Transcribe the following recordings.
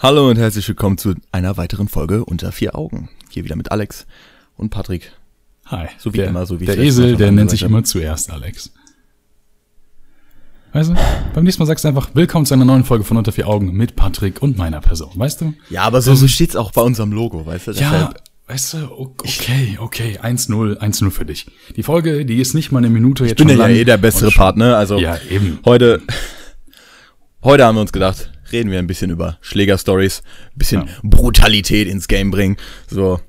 Hallo und herzlich willkommen zu einer weiteren Folge unter vier Augen. Hier wieder mit Alex und Patrick. Hi. So wie der, immer, so wie Der Esel, der nennt sich immer zuerst Alex. Weißt du, beim nächsten Mal sagst du einfach, willkommen zu einer neuen Folge von Unter vier Augen mit Patrick und meiner Person, weißt du? Ja, aber so, so steht's auch bei unserem Logo, weißt du? Ja, Deshalb- weißt du, okay, okay, 1-0, 1-0 für dich. Die Folge, die ist nicht mal eine Minute jetzt Ich bin schon ja lang eh der bessere schon- Partner, also Ja, eben. heute, heute haben wir uns gedacht, reden wir ein bisschen über Schlägerstories, ein bisschen Ja. Brutalität ins Game bringen, so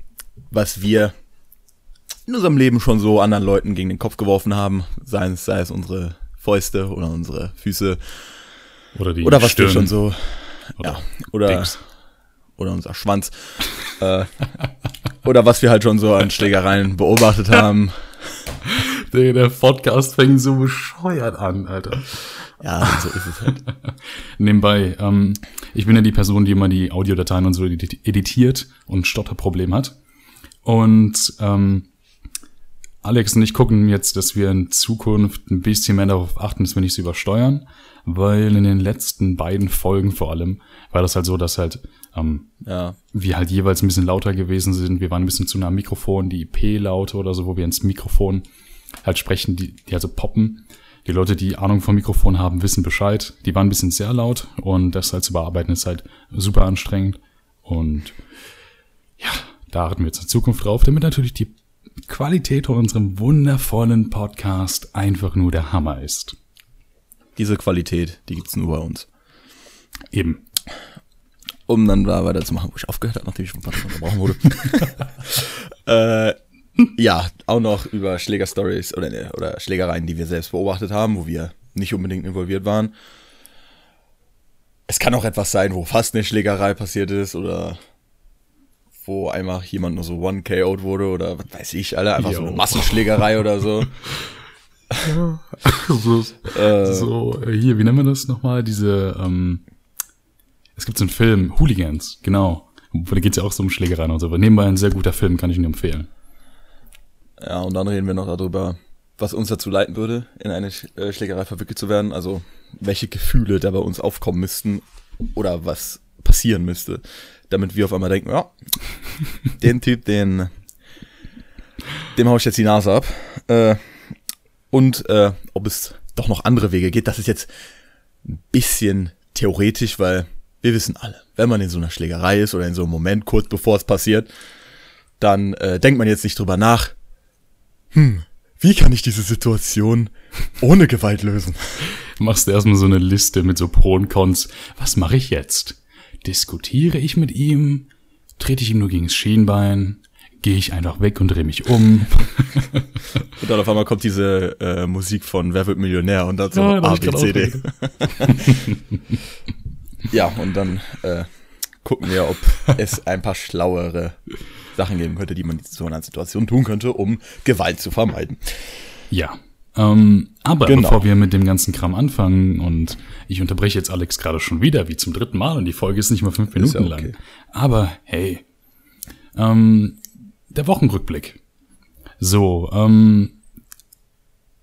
was wir in unserem Leben schon so anderen Leuten gegen den Kopf geworfen haben, sei es, sei es unsere Fäuste oder unsere Füße Oder die oder was wir Stirn schon so, oder ja, oder Dings. oder unser Schwanz. äh, oder was wir halt schon so an Schlägereien beobachtet haben. Der, der Podcast fängt so bescheuert an, Alter. Ja, so ist es halt. Nebenbei, ähm, ich bin ja die Person, die immer die Audiodateien und so edit- editiert und Stotterproblem hat. Und ähm, Alex und ich gucken jetzt, dass wir in Zukunft ein bisschen mehr darauf achten, dass wir nicht so übersteuern, weil in den letzten beiden Folgen vor allem war das halt so, dass halt ähm, Ja, wir halt jeweils ein bisschen lauter gewesen sind. Wir waren ein bisschen zu nah am Mikrofon, die IP-Laute oder so, wo wir ins Mikrofon halt sprechen, die, die also poppen. Die Leute, die Ahnung vom Mikrofon haben, wissen Bescheid. Die waren ein bisschen sehr laut und das halt zu bearbeiten ist halt super anstrengend. Und ja, da achten wir jetzt in Zukunft drauf, damit natürlich die Qualität von unserem wundervollen Podcast einfach nur der Hammer ist. diese Qualität, die gibt's nur bei uns. Eben. Um dann da weiterzumachen, wo ich aufgehört habe, nachdem ich von Patrick unterbrochen wurde. äh, ja, auch noch über Schlägerstories oder, ne, oder Schlägereien, die wir selbst beobachtet haben, wo wir nicht unbedingt involviert waren. Es kann auch etwas sein, wo fast eine Schlägerei passiert ist oder wo einmal jemand nur so one-KO'd wurde oder was weiß ich, alle einfach so Jo. eine Massenschlägerei oder so. so, Äh, so, äh, hier, wie nennen wir das nochmal? Diese, ähm, es gibt so einen Film, Hooligans, genau. Da geht's ja auch so um Schlägereien und so. Aber nebenbei ein sehr guter Film, kann ich Ihnen empfehlen. Ja, und dann reden wir noch darüber, was uns dazu leiten würde, in eine Sch äh, Schlägerei verwickelt zu werden. Also welche Gefühle da bei uns aufkommen müssten oder was passieren müsste, damit wir auf einmal denken, ja, den Typ, den dem hau ich jetzt die Nase ab. Äh, und äh, ob es doch noch andere Wege geht, das ist jetzt ein bisschen theoretisch, weil wir wissen alle, wenn man in so einer Schlägerei ist oder in so einem Moment kurz bevor es passiert, dann äh, denkt man jetzt nicht drüber nach, hm, wie kann ich diese Situation ohne Gewalt lösen? Machst du erstmal so eine Liste mit so Pro und Cons. Was mache ich jetzt? Diskutiere ich mit ihm? Trete ich ihm nur gegen das Schienbein? Gehe ich einfach weg und drehe mich um? Und dann auf einmal kommt diese äh, Musik von Wer wird Millionär und dann so Ja, A, B, C, D. Ja, und dann äh, gucken wir, ob es ein paar schlauere Sachen geben könnte, die man in so einer Situation tun könnte, um Gewalt zu vermeiden. Ja. Ähm, aber Genau. bevor wir mit dem ganzen Kram anfangen und ich unterbreche jetzt Alex gerade schon wieder, wie zum dritten Mal und die Folge ist nicht mal fünf Ist ja Minuten okay. lang. Aber hey, ähm, der Wochenrückblick. So, ähm,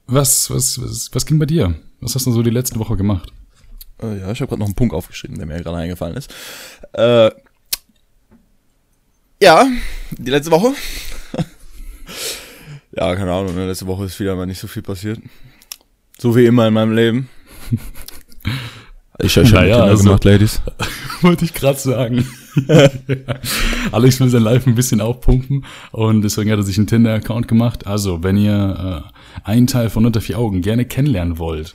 was, was, was, was ging bei dir? Was hast du so die letzte Woche gemacht? Äh, ja, ich habe gerade noch einen Punkt aufgeschrieben, der mir gerade eingefallen ist. Äh, ja, die letzte Woche. ja, keine Ahnung, ne, letzte Woche ist wieder mal nicht so viel passiert. So wie immer in meinem Leben. Ich habe schon Naja, Kinder also- gemacht, Ladies. Wollte ich gerade sagen. Alex will sein Live ein bisschen aufpumpen und deswegen hat er sich einen Tinder-Account gemacht. Also, wenn ihr äh, einen Teil von Unter vier Augen gerne kennenlernen wollt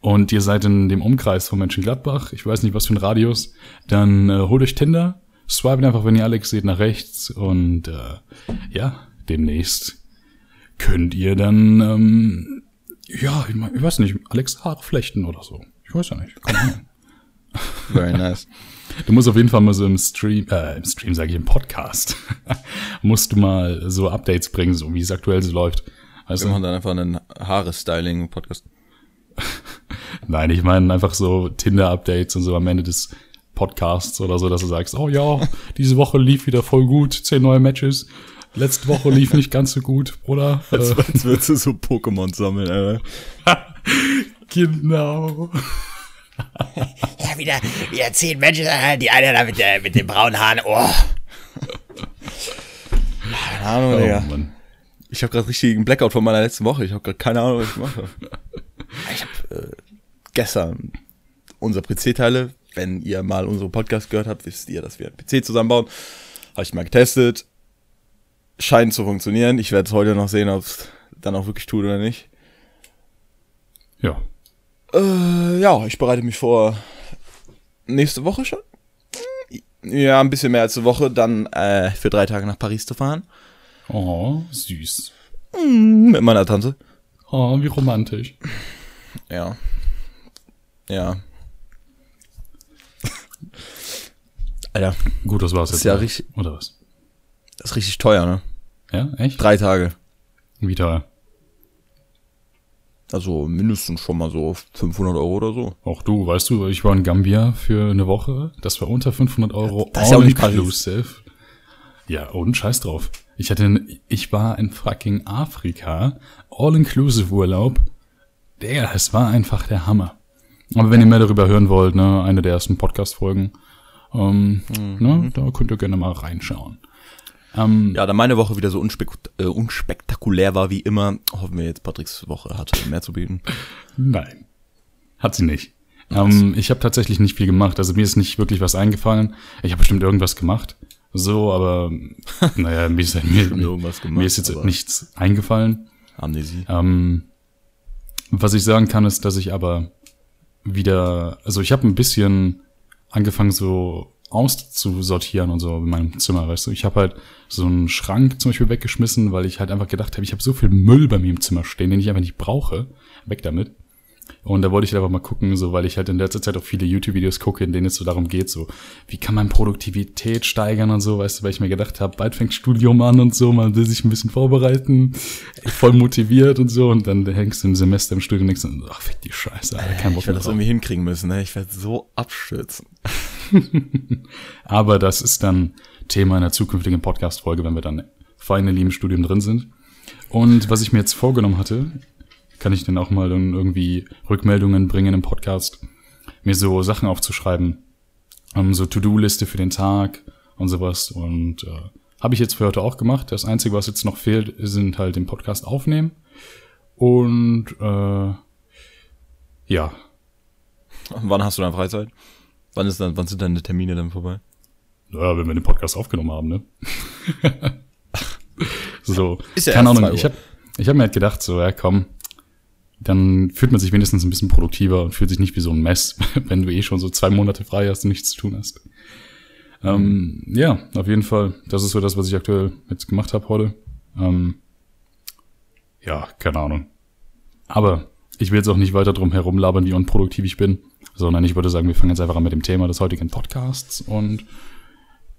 und ihr seid in dem Umkreis von Mönchengladbach, ich weiß nicht, was für ein Radius, dann äh, holt euch Tinder, swipet einfach, wenn ihr Alex seht, nach rechts und äh, ja, demnächst könnt ihr dann, ähm, ja, ich, mein, ich weiß nicht, Alex Haare flechten oder so. Ich weiß ja nicht, Ahnung. Very nice. Du musst auf jeden Fall mal so im Stream, äh, im Stream sage ich, im Podcast, musst du mal so Updates bringen, so wie es aktuell so läuft. Weißt Wir machen dann einfach einen Haare-Styling-Podcast. Nein, ich meine einfach so Tinder-Updates und so am Ende des Podcasts oder so, dass du sagst, oh ja, diese Woche lief wieder voll gut, zehn neue Matches. Letzte Woche lief nicht ganz so gut, Bruder. Als würdest du so Pokémon sammeln, Alter. genau. Ja, wieder, wieder zehn Menschen, äh, die eine da mit, der, mit den braunen Haaren. Oh. Keine Ahnung, Oh, Digga. Mann. Ich habe gerade richtigen Blackout von meiner letzten Woche. Ich habe gerade keine Ahnung, was ich mache. Ich habe äh, gestern unsere PC-Teile, wenn ihr mal unsere Podcast gehört habt, wisst ihr, dass wir einen PC zusammenbauen. Habe ich mal getestet. Scheint zu funktionieren. Ich werde es heute noch sehen, ob es dann auch wirklich tut oder nicht. Ja. Äh, ja, ich bereite mich vor nächste Woche schon. Ja, ein bisschen mehr als eine Woche, dann äh, für drei Tage nach Paris zu fahren. Oh, süß. Mit meiner Tante. Oh, wie romantisch. Ja. Ja. Alter, Gut, das war's Das jetzt. ist ja richtig- Oder was? das ist richtig teuer, ne? Ja, echt? Drei Tage. Wie teuer? Also mindestens schon mal so 500 Euro oder so. Auch du, weißt du, ich war in Gambia für eine Woche. Das war unter 500 Euro. Das ist ja auch all nicht Paris. inclusive. Ja, und scheiß drauf. Ich hatte, ich war in fucking Afrika. All-inclusive Urlaub. Der, es war einfach der Hammer. Aber wenn ihr mehr darüber hören wollt, ne, eine der ersten Podcast-Folgen, ähm, Mhm. ne, da könnt ihr gerne mal reinschauen. Ähm, Ja, da meine Woche wieder so unspek äh, unspektakulär war wie immer, hoffen wir jetzt Patricks Woche hatte mehr zu bieten. Nein. Hat sie nicht. Ähm, ich habe tatsächlich nicht viel gemacht. Also mir ist nicht wirklich was eingefallen. Ich habe bestimmt irgendwas gemacht. So, aber naja, mir ist, mir, Bestimmt irgendwas gemacht, mir ist jetzt nichts eingefallen. Amnesie. Ähm, was ich sagen kann, ist, dass ich aber wieder, also ich habe ein bisschen angefangen so auszusortieren und so in meinem Zimmer, weißt du. Ich habe halt so einen Schrank zum Beispiel weggeschmissen, weil ich halt einfach gedacht habe, ich habe so viel Müll bei mir im Zimmer stehen, den ich einfach nicht brauche. Weg damit. Und da wollte ich einfach mal gucken, so, weil ich halt in letzter Zeit auch viele YouTube-Videos gucke, in denen es so darum geht, so, wie kann man Produktivität steigern und so, weißt du, weil ich mir gedacht habe, bald fängt Studium an und so, man will sich ein bisschen vorbereiten, voll motiviert und so, und dann hängst du im Semester im Studium und denkst, ach, fick die Scheiße, Alter, kein Bock Ich werde das irgendwie hinkriegen müssen, ne? Ich werde so abstürzen. Aber das ist dann Thema einer zukünftigen Podcast-Folge, wenn wir dann finally im Studium drin sind. Und was ich mir jetzt vorgenommen hatte, kann ich dann auch mal dann irgendwie Rückmeldungen bringen im Podcast, mir so Sachen aufzuschreiben, ähm, so To-Do-Liste für den Tag und sowas. Und äh, habe ich jetzt für heute auch gemacht. Das Einzige, was jetzt noch fehlt, sind halt den Podcast aufnehmen. Und äh, ja, Wann hast du dann Freizeit? Wann ist dann, wann sind deine Termine dann vorbei? Naja, wenn wir den Podcast aufgenommen haben, ne? so, Ist ja keine Ahnung, ich habe ich hab mir halt gedacht, so, ja komm, dann fühlt man sich wenigstens ein bisschen produktiver und fühlt sich nicht wie so ein Mess, wenn du eh schon so zwei Monate frei hast und nichts zu tun hast. Ähm, ja, auf jeden Fall, das ist so das, was ich aktuell jetzt gemacht habe heute. Ähm, ja, keine Ahnung. Aber ich will jetzt auch nicht weiter drum herumlabern, wie unproduktiv ich bin, sondern ich würde sagen, wir fangen jetzt einfach an mit dem Thema des heutigen Podcasts und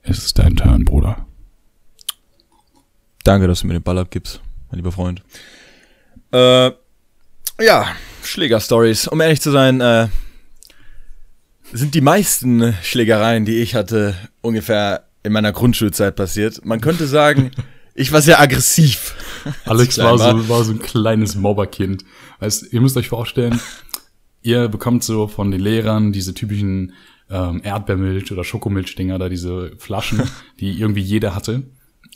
es ist dein Turn, Bruder. Danke, dass du mir den Ball abgibst, mein lieber Freund. Äh, ja, Schlägerstories. Um ehrlich zu sein, äh, sind die meisten Schlägereien, die ich hatte, ungefähr in meiner Grundschulzeit passiert. Man könnte sagen, ich war sehr aggressiv. Alex war so, war so ein kleines Mobberkind. Weißt, ihr müsst euch vorstellen, ihr bekommt so von den Lehrern diese typischen ähm, Erdbeermilch oder Schokomilch-Dinger, da diese Flaschen, die irgendwie jeder hatte.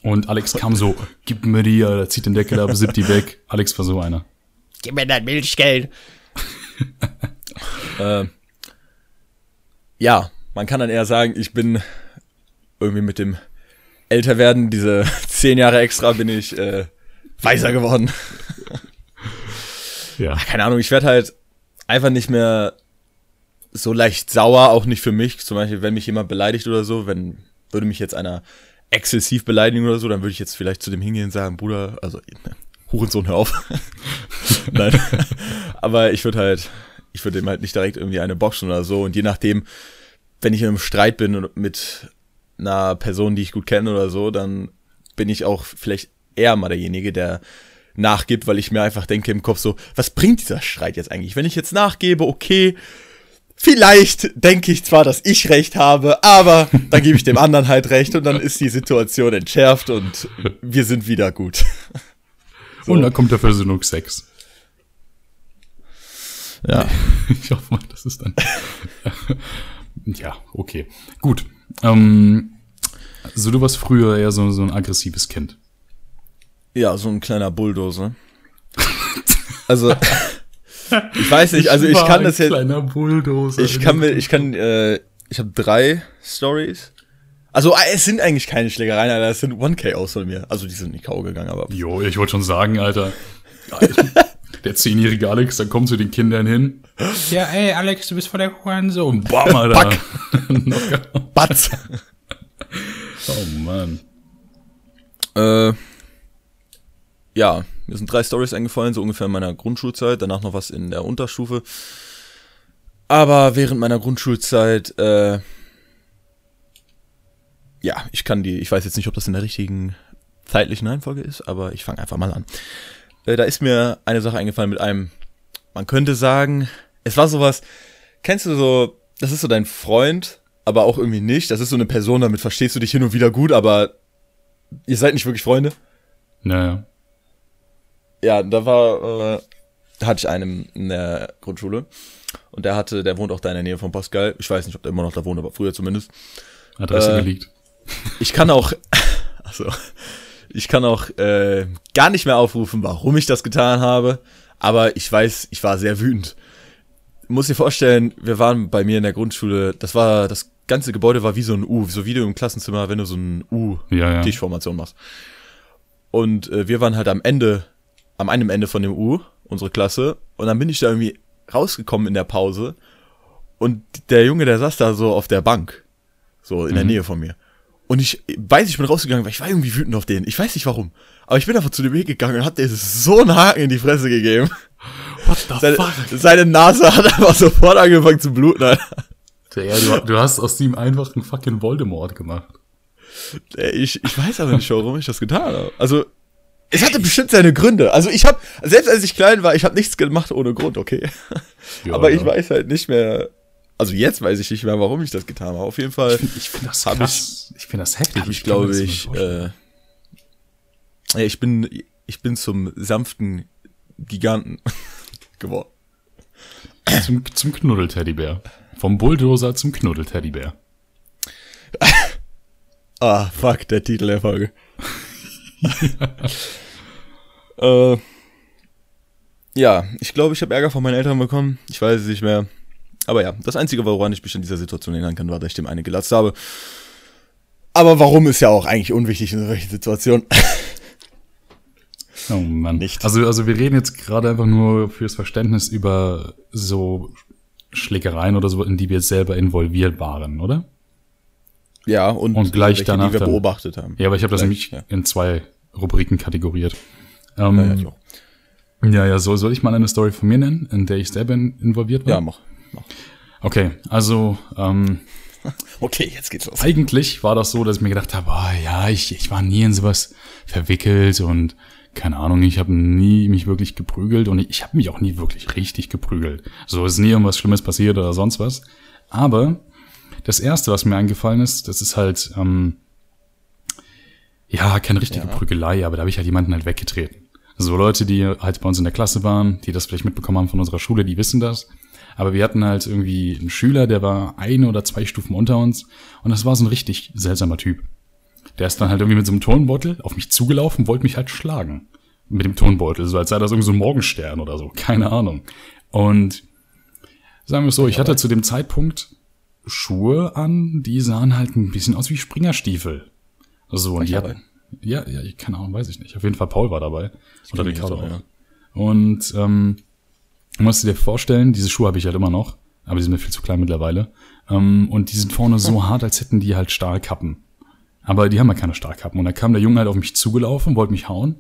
Und Alex kam so, gib mir die, zieht den Deckel ab, sippt die weg. Alex war so einer. Gib mir dein Milchgeld. Äh, ja, man kann dann eher sagen, ich bin irgendwie mit dem Älterwerden, diese zehn Jahre extra, bin ich äh, weiser geworden. Ja. keine Ahnung, ich werde halt einfach nicht mehr so leicht sauer, auch nicht für mich. Zum Beispiel, wenn mich jemand beleidigt oder so, wenn würde mich jetzt einer exzessiv beleidigen oder so, dann würde ich jetzt vielleicht zu dem hingehen und sagen, Bruder, also Hurensohn, hör auf. Nein. Aber ich würde halt, ich würde ihm halt nicht direkt irgendwie eine boxen oder so. Und je nachdem, wenn ich in einem Streit bin mit einer Person, die ich gut kenne oder so, dann bin ich auch vielleicht eher mal derjenige, der nachgibt, weil ich mir einfach denke im Kopf so, was bringt dieser Streit jetzt eigentlich? Wenn ich jetzt nachgebe, okay, vielleicht denke ich zwar, dass ich recht habe, aber dann gebe ich dem anderen halt recht und dann ist die Situation entschärft und wir sind wieder gut. Und dann kommt der Versöhnung Sex. Ja. Ich hoffe mal, das ist dann. Ja, okay. Gut. Ähm, also du warst früher eher so, so ein aggressives Kind. Ja, so ein kleiner Bulldozer. also, ich weiß nicht, also ich war kann ein das jetzt, Kleiner Bulldozer. ich kann mir, ich kann, äh, ich habe drei Stories. Also äh, es sind eigentlich keine Schlägereien, Alter, es sind 1K-Aus von mir. Also die sind nicht K.O. gegangen, aber Jo, ich wollte schon sagen, Alter. Der zehnjährige Alex, dann kommt zu den Kindern hin. Ja, ey, Alex, du bist voll der Hurensohn. Bam, Alter. Batz. oh Mann. Äh, ja, mir sind drei Stories eingefallen, so ungefähr in meiner Grundschulzeit, danach noch was in der Unterstufe. Aber während meiner Grundschulzeit, äh, ja, ich kann die, ich weiß jetzt nicht, ob das in der richtigen zeitlichen Reihenfolge ist, aber ich fange einfach mal an. Äh, da ist mir eine Sache eingefallen mit einem, man könnte sagen, es war sowas, kennst du so, das ist so dein Freund, aber auch irgendwie nicht. Das ist so eine Person, damit verstehst du dich hin und wieder gut, aber ihr seid nicht wirklich Freunde. Naja. Ja, da war, äh, da hatte ich einen in der Grundschule und der hatte, der wohnt auch da in der Nähe von Pascal. Ich weiß nicht, ob der immer noch da wohnt, aber früher zumindest. Adresse Äh, geleakt. Ich kann auch, also, ich kann auch äh, gar nicht mehr aufrufen, warum ich das getan habe, aber ich weiß, ich war sehr wütend. Muss dir vorstellen, wir waren bei mir in der Grundschule, das war, das ganze Gebäude war wie so ein U, so wie du im Klassenzimmer, wenn du so ein Ja, ja. U-Tischformation machst. Und äh, wir waren halt am Ende, am einem Ende von dem U, unsere Klasse, und dann bin ich da irgendwie rausgekommen in der Pause und der Junge, der saß da so auf der Bank, so in der Mhm. Nähe von mir. Und ich weiß, ich bin rausgegangen, weil ich war irgendwie wütend auf den. Ich weiß nicht warum. Aber ich bin einfach zu dem Weg gegangen und hab dir so einen Haken in die Fresse gegeben. What the Seine, seine Nase hat einfach sofort angefangen zu bluten. Alter. Ja, du, du hast aus ihm einfach einen fucking Voldemort gemacht. Ich, ich weiß aber nicht, warum ich das getan habe. Also, es hatte bestimmt seine Gründe. Also ich habe, selbst als ich klein war, ich habe nichts gemacht ohne Grund, okay? Ja, aber ich ja. weiß halt nicht mehr, also jetzt weiß ich nicht mehr, warum ich das getan habe. Auf jeden Fall Ich finde das Hab krass. Ich, finde das heftig. ich, mir glaube das ich, äh, ja, ich bin, ich bin zum sanften Giganten geworden. zum, zum Knuddelteddybär. Vom Bulldozer zum Knuddelteddybär. Ah, fuck, der Titel der Folge. äh, ja, ich glaube, ich habe Ärger von meinen Eltern bekommen. Ich weiß es nicht mehr. Aber ja, das Einzige, woran ich mich in dieser Situation erinnern kann, war, dass ich dem eine gelatzt habe. Aber warum ist ja auch eigentlich unwichtig in solchen Situationen. Oh Mann. Nicht. Also, also wir reden jetzt gerade einfach nur fürs Verständnis über so Schlägereien oder so, in die wir selber involviert waren, oder? ja, und, Und gleich welche, danach die wir dann- beobachtet haben. Ja, aber ich habe das nämlich ja. in zwei Rubriken kategoriert. Ähm, Ja, ja, ja, so soll ich mal eine Story von mir nennen, in der ich selber in- involviert war? ja, mach. Mach. Okay, also ähm, Okay, jetzt geht's los. eigentlich war das so, dass ich mir gedacht habe, oh, ja, ich, ich war nie in sowas verwickelt und keine Ahnung, ich habe nie mich wirklich geprügelt und ich, ich habe mich auch nie wirklich richtig geprügelt. So ist nie irgendwas Schlimmes passiert oder sonst was. Aber das erste, was mir eingefallen ist, das ist halt ähm, ja keine richtige Ja. Prügelei, aber da habe ich halt jemanden halt weggetreten. So Leute, die halt bei uns in der Klasse waren, die das vielleicht mitbekommen haben von unserer Schule, die wissen das. Aber wir hatten halt irgendwie einen Schüler, der war eine oder zwei Stufen unter uns und das war so ein richtig seltsamer Typ. Der ist dann halt irgendwie mit so einem Turnbeutel auf mich zugelaufen, wollte mich halt schlagen. Mit dem Turnbeutel, so als sei das irgendwie so ein Morgenstern oder so, keine Ahnung. Und sagen wir es so, ich hatte zu dem Zeitpunkt Schuhe an, die sahen halt ein bisschen aus wie Springerstiefel. So, und die hatten, ja, ja, ich- keine Ahnung, weiß ich nicht. Auf jeden Fall Paul war dabei. Oder kenn mich Ricardo auch, auch. Und ähm, du musst dir vorstellen, diese Schuhe habe ich halt immer noch, aber die sind mir viel zu klein mittlerweile. Ähm, und die sind vorne so hart, als hätten die halt Stahlkappen. Aber die haben ja keine Stahlkappen. Und da kam der Junge halt auf mich zugelaufen, wollte mich hauen.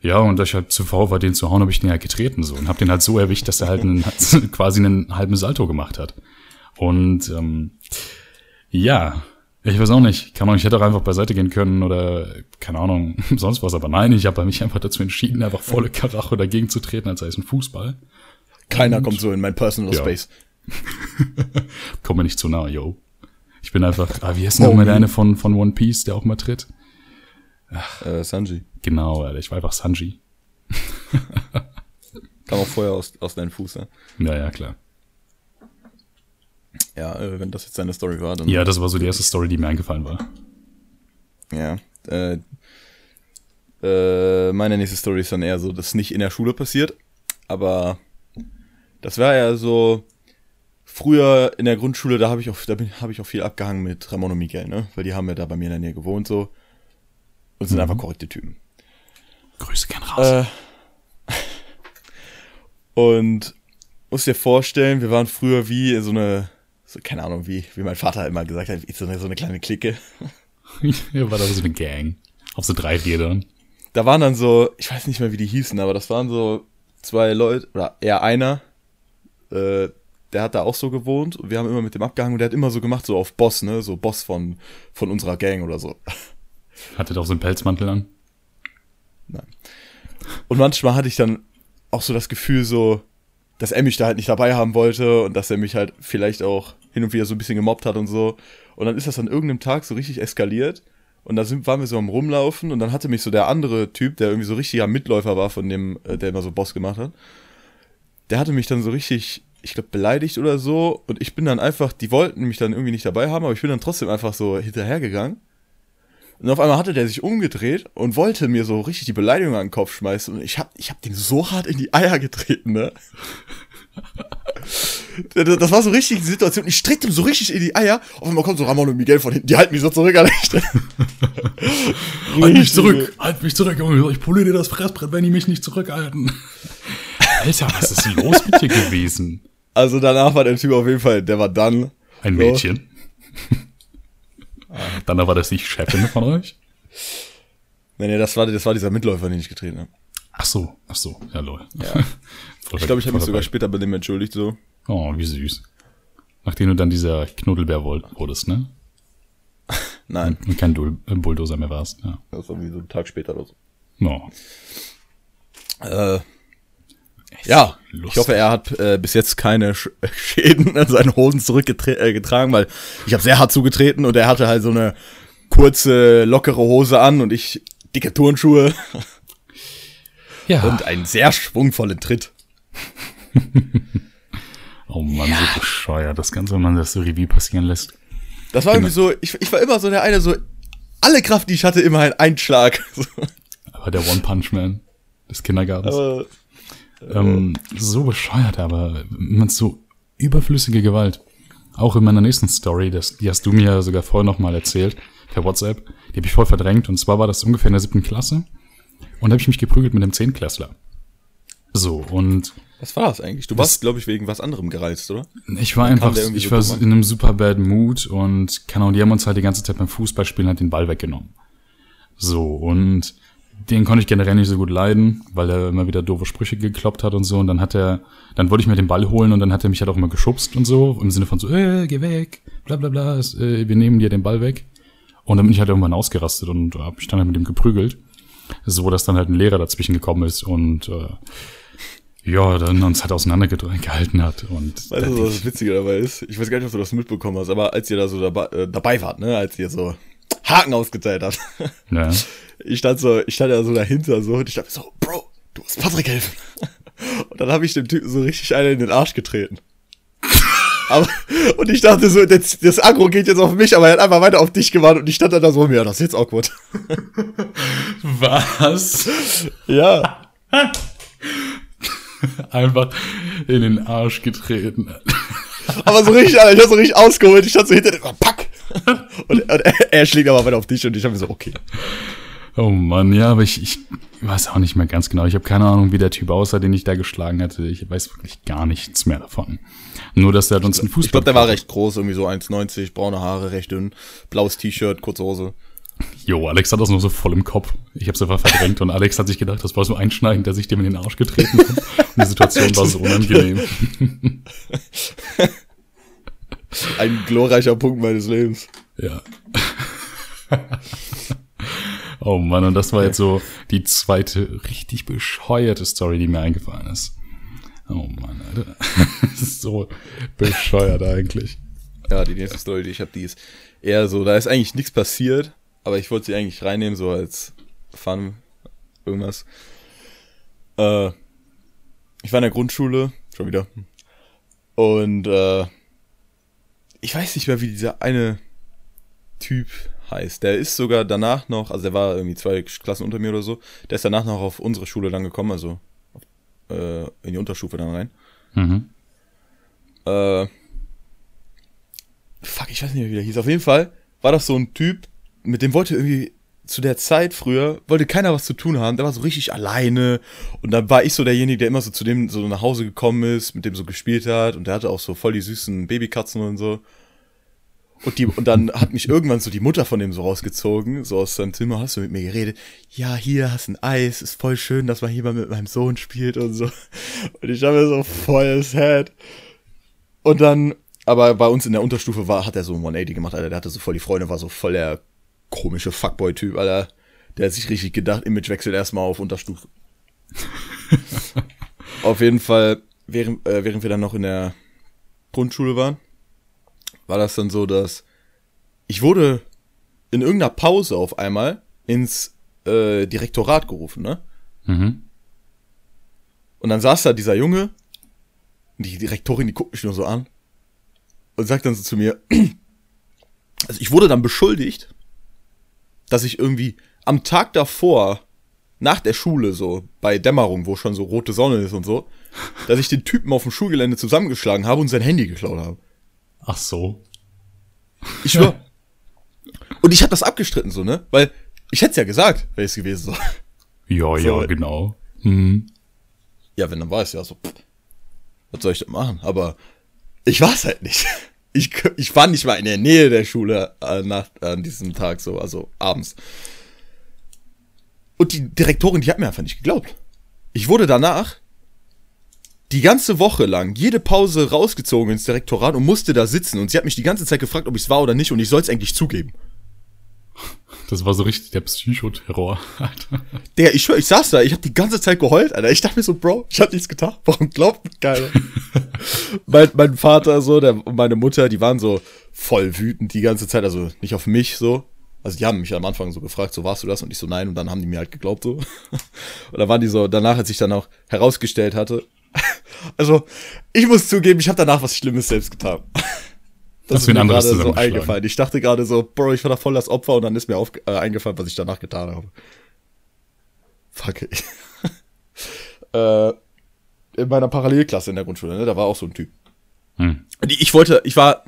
Ja, und da ich halt zu faul war, den zu hauen, habe ich den halt getreten so und habe den halt so erwischt, dass er halt einen, quasi einen halben Salto gemacht hat. Und ähm, ja, ich weiß auch nicht. Keine Ahnung, ich hätte auch einfach beiseite gehen können oder keine Ahnung, sonst was. Aber nein, ich habe mich einfach dazu entschieden, einfach volle Karacho dagegen zu treten, als sei es ein Fußball. Keiner kommt so in mein Personal Ja. Space. Komm mir nicht zu nah, yo. Ich bin einfach, ah, wie heißt denn nochmal der eine von, von One Piece, der auch mal tritt? Äh, Sanji. Genau, Alter, ich war einfach Sanji. Kam auch vorher aus, aus deinem Fuß, ne? Ja, ja, klar. Ja, äh, wenn das jetzt deine Story war, dann. Ja, das war so die erste Story, die mir eingefallen war. Ja. Äh, äh, meine nächste Story ist dann eher so, dass nicht in der Schule passiert, aber das war ja so früher in der Grundschule, da habe ich auch, da habe ich auch viel abgehangen mit Ramon und Miguel, ne? Weil die haben ja da bei mir in der Nähe gewohnt so und sind Mhm. einfach korrekte Typen. Grüße gern raus. Äh, und musst dir vorstellen, wir waren früher wie so eine, so, keine Ahnung, wie, wie mein Vater immer gesagt hat, wie so eine, so eine kleine Clique. Hier war da so eine Gang. Auf so drei Rädern. Da waren dann so, ich weiß nicht mehr, wie die hießen, aber das waren so zwei Leute, oder eher einer, äh, der hat da auch so gewohnt und wir haben immer mit dem abgehangen und der hat immer so gemacht, so auf Boss, ne, so Boss von, von unserer Gang oder so. Hatte doch so einen Pelzmantel an. Und manchmal hatte ich dann auch so das Gefühl so, dass er mich da halt nicht dabei haben wollte und dass er mich halt vielleicht auch hin und wieder so ein bisschen gemobbt hat und so. Und dann ist das an irgendeinem Tag so richtig eskaliert. Und da sind, waren wir so am Rumlaufen und dann hatte mich so der andere Typ, der irgendwie so richtiger Mitläufer war von dem, äh, der immer so Boss gemacht hat, der hatte mich dann so richtig, ich glaube, beleidigt oder so. Und ich bin dann einfach, die wollten mich dann irgendwie nicht dabei haben, aber ich bin dann trotzdem einfach so hinterhergegangen. Und auf einmal hatte der sich umgedreht und wollte mir so richtig die Beleidigung an den Kopf schmeißen. Und ich hab, ich hab den so hart in die Eier getreten, ne? Das war so richtig die Situation. Ich trete ihm so richtig in die Eier. Auf einmal kommt so Ramon und Miguel von hinten. Die halten mich so zurück, Alter. Halt mich zurück! Halt mich zurück, Junge! Ich poliere dir das Fressbrett, wenn die mich nicht zurückhalten. Alter, was ist los mit dir gewesen? Also danach war der Typ auf jeden Fall, der war dann. Ein So. Mädchen. Dann war das nicht Chefin von euch? Nee, nee, das war, das war dieser Mitläufer, den ich getreten habe. Ach so, ach so, ja lol. Ja. Ich glaube, ich habe mich sogar später bei dem entschuldigt, so. Oh, wie süß. Nachdem du dann dieser Knuddelbär wurdest, ne? Nein, Und kein Dul äh, Bulldozer mehr warst, ja. das war wie so ein Tag später oder so. No. Äh, ja, Lustig. ich hoffe, er hat äh, bis jetzt keine Sch Schäden an seinen Hosen zurückgetragen, äh, weil ich habe sehr hart zugetreten und er hatte halt so eine kurze, lockere Hose an und ich dicke Turnschuhe Ja. und einen sehr schwungvollen Tritt. oh Mann, so bescheuert. Das Ganze, wenn man das so Revue passieren lässt. Das war irgendwie so, ich, ich war immer so der eine, so alle Kraft, die ich hatte, immer ein Einschlag. So. Aber der One-Punch-Man des Kindergartens. Aber, ähm, so bescheuert, aber man so überflüssige Gewalt. Auch in meiner nächsten Story, das, die hast du mir sogar vorher noch mal erzählt, per WhatsApp. Die habe ich voll verdrängt. Und zwar war das ungefähr in der siebten Klasse. Und da habe ich mich geprügelt mit einem Zehnklässler. So, und was war das eigentlich? Du warst, glaube ich, wegen was anderem gereizt, oder? ich war einfach, ich so war an? in einem super bad Mood und keine Ahnung, die haben uns halt die ganze Zeit beim Fußballspielen halt den Ball weggenommen. So, und den konnte ich generell nicht so gut leiden, weil er immer wieder doofe Sprüche gekloppt hat und so. Und dann hat er, dann wollte ich mir den Ball holen und dann hat er mich halt auch immer geschubst und so, im Sinne von so, äh, geh weg, bla bla bla, äh, wir nehmen dir den Ball weg. Und dann bin ich halt irgendwann ausgerastet und hab mich dann halt mit ihm geprügelt. So, dass dann halt ein Lehrer dazwischen gekommen ist und äh, ja, dann uns halt auseinandergehalten hat. Und Weißt du, was das Witzige dabei ist? Ich weiß gar nicht, ob du das mitbekommen hast, aber als ihr da so dabei, äh, dabei wart, ne, als ihr so Haken ausgeteilt habt, ja. ich stand so, ich stand ja so dahinter so und ich dachte so, Bro, du musst Patrick helfen. Und dann habe ich dem Typen so richtig einer in den Arsch getreten. Aber, und ich dachte so, das, das Agro geht jetzt auf mich, aber er hat einfach weiter auf dich gewartet und ich stand dann da so, ja, das ist jetzt awkward. Was? Ja. Einfach in den Arsch getreten. Aber so richtig, Alter, ich hab so richtig ausgeholt, ich stand so hinter dem, so, pack. Und, und er, er schlägt aber weiter auf dich und ich habe mir so, okay. Oh Mann, ja, aber ich, ich weiß auch nicht mehr ganz genau. Ich habe keine Ahnung, wie der Typ aussah, den ich da geschlagen hatte. Ich weiß wirklich gar nichts mehr davon. Nur, dass der uns einen Fußball. Ich glaube, der war recht groß, irgendwie so 1,90, braune Haare, recht dünn, blaues T-Shirt, kurze Hose. Jo, Alex hat das nur so voll im Kopf. Ich hab's einfach verdrängt und Alex hat sich gedacht, das war so einschneidend, dass ich dem in den Arsch getreten habe. Und die Situation war so unangenehm. Ein glorreicher Punkt meines Lebens. Ja. oh Mann, und das war jetzt so die zweite richtig bescheuerte Story, die mir eingefallen ist. Oh Mann, Alter. Das ist so bescheuert eigentlich. Ja, die nächste Story, die ich habe, die ist eher so, da ist eigentlich nichts passiert, aber ich wollte sie eigentlich reinnehmen, so als Fun, irgendwas. Äh, ich war in der Grundschule, schon wieder. Und äh, ich weiß nicht mehr, wie dieser eine Typ heißt. Der ist sogar danach noch, also der war irgendwie zwei Klassen unter mir oder so, der ist danach noch auf unsere Schule dann gekommen, also äh, in die Unterstufe dann rein. Mhm. Äh, fuck, ich weiß nicht mehr, wie der hieß. Auf jeden Fall war das so ein Typ, mit dem wollte irgendwie zu der Zeit früher, wollte keiner was zu tun haben. Der war so richtig alleine. Und dann war ich so derjenige, der immer so zu dem so nach Hause gekommen ist, mit dem so gespielt hat. Und der hatte auch so voll die süßen Babykatzen und so. Und, die, und dann hat mich irgendwann so die Mutter von dem so rausgezogen, so aus seinem Zimmer, hast du mit mir geredet, ja, hier hast ein Eis, ist voll schön, dass man hier mal mit meinem Sohn spielt und so. Und ich habe mir so voll sad. Und dann, aber bei uns in der Unterstufe war, hat er so ein 180 gemacht, Alter, der hatte so voll die Freunde, war so voll der komische Fuckboy-Typ, Alter. Der hat sich richtig gedacht, Imagewechsel erstmal auf Unterstufe. auf jeden Fall, während, äh, während wir dann noch in der Grundschule waren, war das dann so, dass ich wurde in irgendeiner Pause auf einmal ins äh, Direktorat gerufen, ne? Mhm. Und dann saß da dieser Junge, und die Direktorin, die guckt mich nur so an und sagt dann so zu mir, also ich wurde dann beschuldigt, dass ich irgendwie am Tag davor, nach der Schule, so bei Dämmerung, wo schon so rote Sonne ist und so, dass ich den Typen auf dem Schulgelände zusammengeschlagen habe und sein Handy geklaut habe. Ach so. Ich schwör. Und ich habe das abgestritten so, ne? Weil ich hätte es ja gesagt, wäre es gewesen so. Ja, So. ja, genau. Mhm. Ja, wenn dann war es ja so, pff, was soll ich denn machen? Aber ich war es halt nicht. Ich, ich war nicht mal in der Nähe der Schule äh, nach, an diesem Tag so, also abends. Und die Direktorin, die hat mir einfach nicht geglaubt. Ich wurde danach die ganze Woche lang, jede Pause rausgezogen ins Direktorat und musste da sitzen. Und sie hat mich die ganze Zeit gefragt, ob ich es war oder nicht. Und ich soll es eigentlich zugeben. Das war so richtig der Psychoterror, Alter. Der, ich schwör, ich saß da, ich habe die ganze Zeit geheult, Alter. Ich dachte mir so, Bro, ich hab nichts getan. Warum glaubt mir keiner? mein, mein Vater so, der, und meine Mutter, die waren so voll wütend die ganze Zeit, also nicht auf mich so. Also die haben mich am Anfang so gefragt, so warst du das? Und ich so, nein. Und dann haben die mir halt geglaubt so. Und dann waren die so, danach, als ich dann auch herausgestellt hatte. Also, ich muss zugeben, ich habe danach was Schlimmes selbst getan. Das Hast ist mir gerade so eingefallen. Ich dachte gerade so, Bro, ich war da voll das Opfer und dann ist mir auf, äh, eingefallen, was ich danach getan habe. Fuck äh, in meiner Parallelklasse in der Grundschule, ne, da war auch so ein Typ. Hm. Ich wollte, ich war,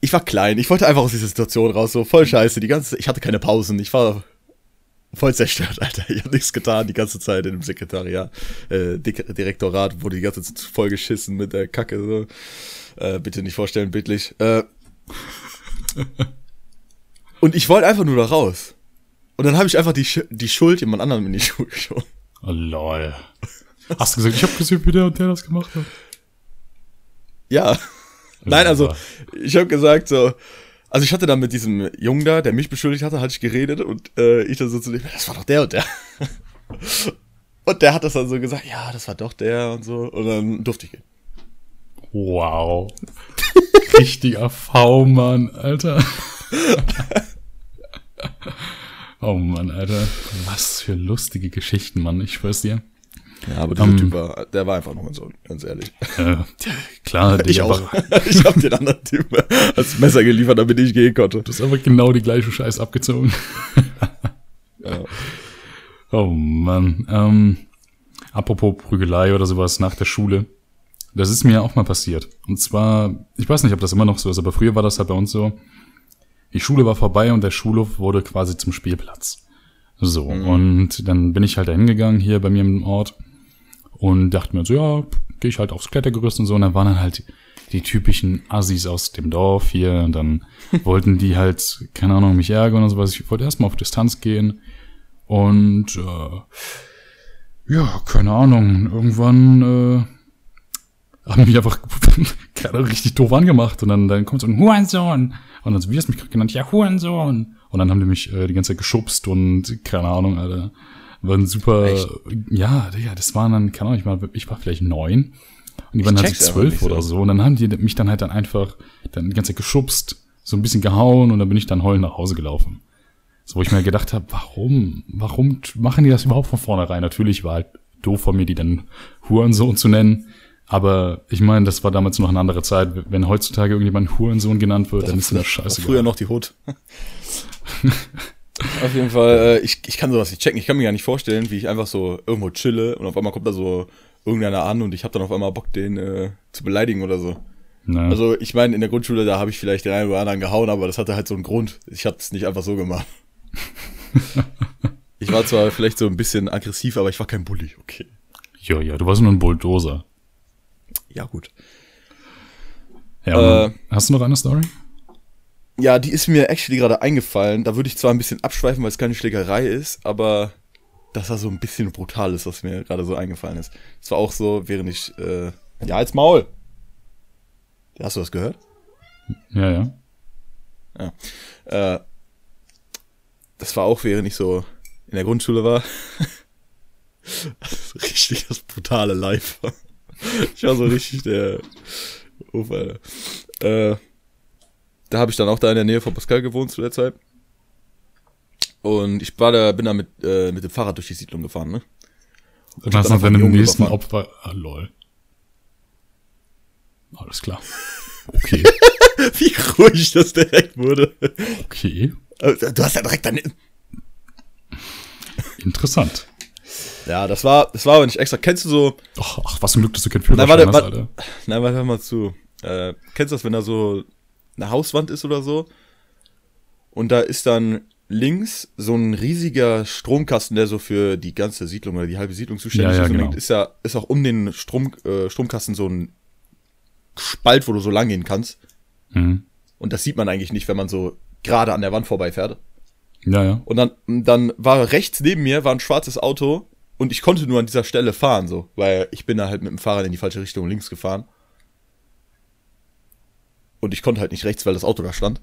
ich war klein, ich wollte einfach aus dieser Situation raus, so voll scheiße, die ganze, ich hatte keine Pausen, ich war voll zerstört, Alter, ich habe nichts getan, die ganze Zeit in dem Sekretariat, äh, Direktorat wurde die ganze Zeit voll geschissen mit der Kacke, so, äh, bitte nicht vorstellen, bildlich, äh, und ich wollte einfach nur da raus. Und dann habe ich einfach die, Sch die Schuld jemand anderem in die Schuhe geschoben. Oh, lol. Hast du gesagt, ich habe gesehen, wie der und der das gemacht hat? Ja. Nein, also, ich habe gesagt so, also ich hatte dann mit diesem Jungen da, der mich beschuldigt hatte, hatte ich geredet und äh, ich dann so zu dem, das war doch der und der. Und der hat das dann so gesagt, ja, das war doch der und so. Und dann durfte ich gehen. Wow. Richtiger V-Mann, Alter. oh Mann, Alter. Was für lustige Geschichten, Mann. Ich schwör's dir. Ja, aber dieser Ähm. Typ war, der war einfach nur so, ganz ehrlich. Äh, klar, Ich auch. ich habe den anderen Typ als Messer geliefert, damit ich gehen konnte. du hast einfach genau die gleiche Scheiß abgezogen. Ja. Oh Mann. Ähm, apropos Prügelei oder sowas nach der Schule. Das ist mir auch mal passiert. Und zwar, ich weiß nicht, ob das immer noch so ist, aber früher war das halt bei uns so. Die Schule war vorbei und der Schulhof wurde quasi zum Spielplatz. So, und dann bin ich halt da hingegangen hier bei mir im Ort und dachte mir so, ja, gehe ich halt aufs Klettergerüst und so. Und dann waren dann halt die typischen Assis aus dem Dorf hier und dann wollten die halt, keine Ahnung, mich ärgern oder sowas. Ich wollte erstmal auf Distanz gehen und äh, ja, keine Ahnung, irgendwann äh, haben mich einfach Ahnung, richtig doof angemacht und dann, dann kommt so ein Hurensohn und dann so, wie hast du mich gerade genannt? Ja, Hurensohn. Und dann haben die mich äh, die ganze Zeit geschubst und keine Ahnung, Alter. Waren super, Echt? ja, Digga, das waren dann, keine Ahnung, ich war, ich war vielleicht neun und die waren halt einfach zwölf oder so. so und dann haben die mich dann halt dann einfach dann die ganze Zeit geschubst, so ein bisschen gehauen und dann bin ich dann heulend nach Hause gelaufen. So, wo ich mir gedacht habe, warum, warum machen die das überhaupt von vornherein? Natürlich war halt doof von mir, die dann Hurensohn zu nennen, Aber ich meine, das war damals noch eine andere Zeit. Wenn heutzutage irgendjemand Hurensohn genannt wird, dann ist das scheiße. Früher noch die Hut. auf jeden Fall, äh, ich, ich kann sowas nicht checken. Ich kann mir gar nicht vorstellen, wie ich einfach so irgendwo chille und auf einmal kommt da so irgendeiner an und ich habe dann auf einmal Bock, den äh, zu beleidigen oder so. Ne? Also ich meine, in der Grundschule, da habe ich vielleicht den einen oder anderen gehauen, aber das hatte halt so einen Grund. Ich habe es nicht einfach so gemacht. ich war zwar vielleicht so ein bisschen aggressiv, aber ich war kein Bully, okay. ja, ja, du warst nur ein Bulldozer. Ja, gut. Ja, Äh, hast du noch eine Story? Ja, die ist mir actually gerade eingefallen. Da würde ich zwar ein bisschen abschweifen, weil es keine Schlägerei ist, aber das war so ein bisschen brutal ist, was mir gerade so eingefallen ist. Es war auch so, während ich, äh, ja, als Maul. Hast du das gehört? Ja, ja. Äh, das war auch, während ich so in der Grundschule war. richtig das brutale Live. Ich war so richtig der Uff, Alter. Äh, da habe ich dann auch da in der Nähe von Pascal gewohnt zu der Zeit. Und ich war da, bin da mit, äh, mit dem Fahrrad durch die Siedlung gefahren, ne? Und dann noch deinem Jungen nächsten. Opfer. Ah, lol. Alles klar. Okay, Wie ruhig das direkt wurde. okay. Du hast ja direkt dann. Interessant. Ja, das war, das war aber nicht extra. Kennst du so, Ach, ach was ein Glück, dass du kein Führerschein warte, hast, warte. Alter. Na, warte mal zu. Äh, kennst du das, wenn da so eine Hauswand ist oder so? Und da ist dann links so ein riesiger Stromkasten, der so für die ganze Siedlung oder die halbe Siedlung zuständig Ja, ja, ist. Und genau. ist ja, ist auch um den Strom, äh, Stromkasten so ein Spalt, wo du so lang gehen kannst. Mhm. Und das sieht man eigentlich nicht, wenn man so gerade an der Wand vorbeifährt. Ja, ja. Und dann, dann war rechts neben mir war ein schwarzes Auto und ich konnte nur an dieser Stelle fahren, so, weil ich bin da halt mit dem Fahrrad in die falsche Richtung links gefahren. Und ich konnte halt nicht rechts, weil das Auto da stand.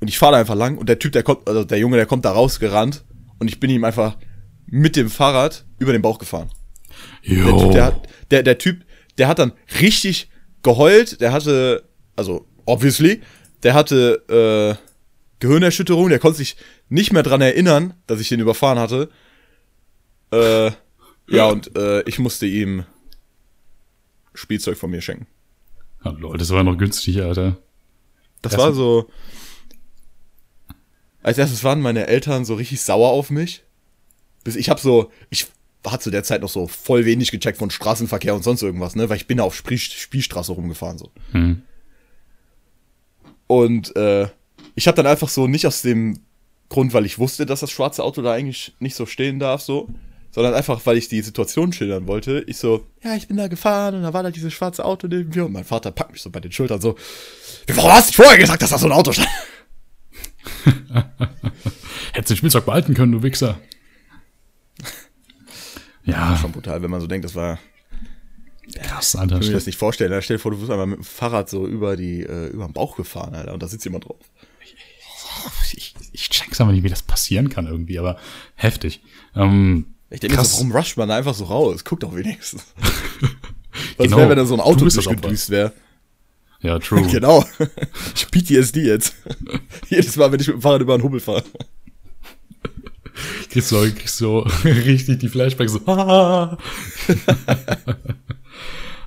Und ich fahre da einfach lang und der Typ, der kommt, also der Junge, der kommt da rausgerannt und ich bin ihm einfach mit dem Fahrrad über den Bauch gefahren. Der Jo. Typ, der, hat, der, der Typ, der hat dann richtig geheult. Der hatte, also obviously, der hatte äh, Gehirnerschütterung. Der konnte sich nicht mehr dran erinnern, dass ich den überfahren hatte. Äh, ja, und äh, ich musste ihm Spielzeug von mir schenken. Ah, lol, das war noch günstig, Alter. Das Das- war so. Als erstes waren meine Eltern so richtig sauer auf mich. Bis ich hab so, ich war zu der Zeit noch so voll wenig gecheckt von Straßenverkehr und sonst irgendwas, ne, weil ich bin da auf Spiel, Spielstraße rumgefahren so. Hm. Und äh, ich habe dann einfach so nicht aus dem Grund, weil ich wusste, dass das schwarze Auto da eigentlich nicht so stehen darf, so, sondern einfach, weil ich die Situation schildern wollte. Ich so, ja, ich bin da gefahren und da war da dieses schwarze Auto neben mir und mein Vater packt mich so bei den Schultern so, warum hast du vorher gesagt, dass da so ein Auto stand? Hättest den Spielzeug behalten können, du Wichser. Ja, Schon brutal, wenn man so denkt, das war, krass, Alter. ich kann mir das nicht vorstellen. Da stell dir vor, du wirst einmal mit dem Fahrrad so über die, äh, über den Bauch gefahren, Alter, und da sitzt jemand drauf. Ich, ich check's aber nicht, wie das passieren kann irgendwie, aber heftig. Ähm, Ich denke Krass. warum rusht man da einfach so raus? Guckt doch wenigstens. Was Genau. wäre, wenn da so ein Auto Du durchgedüst wäre? ja, true. Genau. Ich PTSD jetzt. Jedes Mal, wenn ich mit dem Fahrrad über einen Hubbel fahre. Kriegst so, kriegst so richtig die Flashbacks so.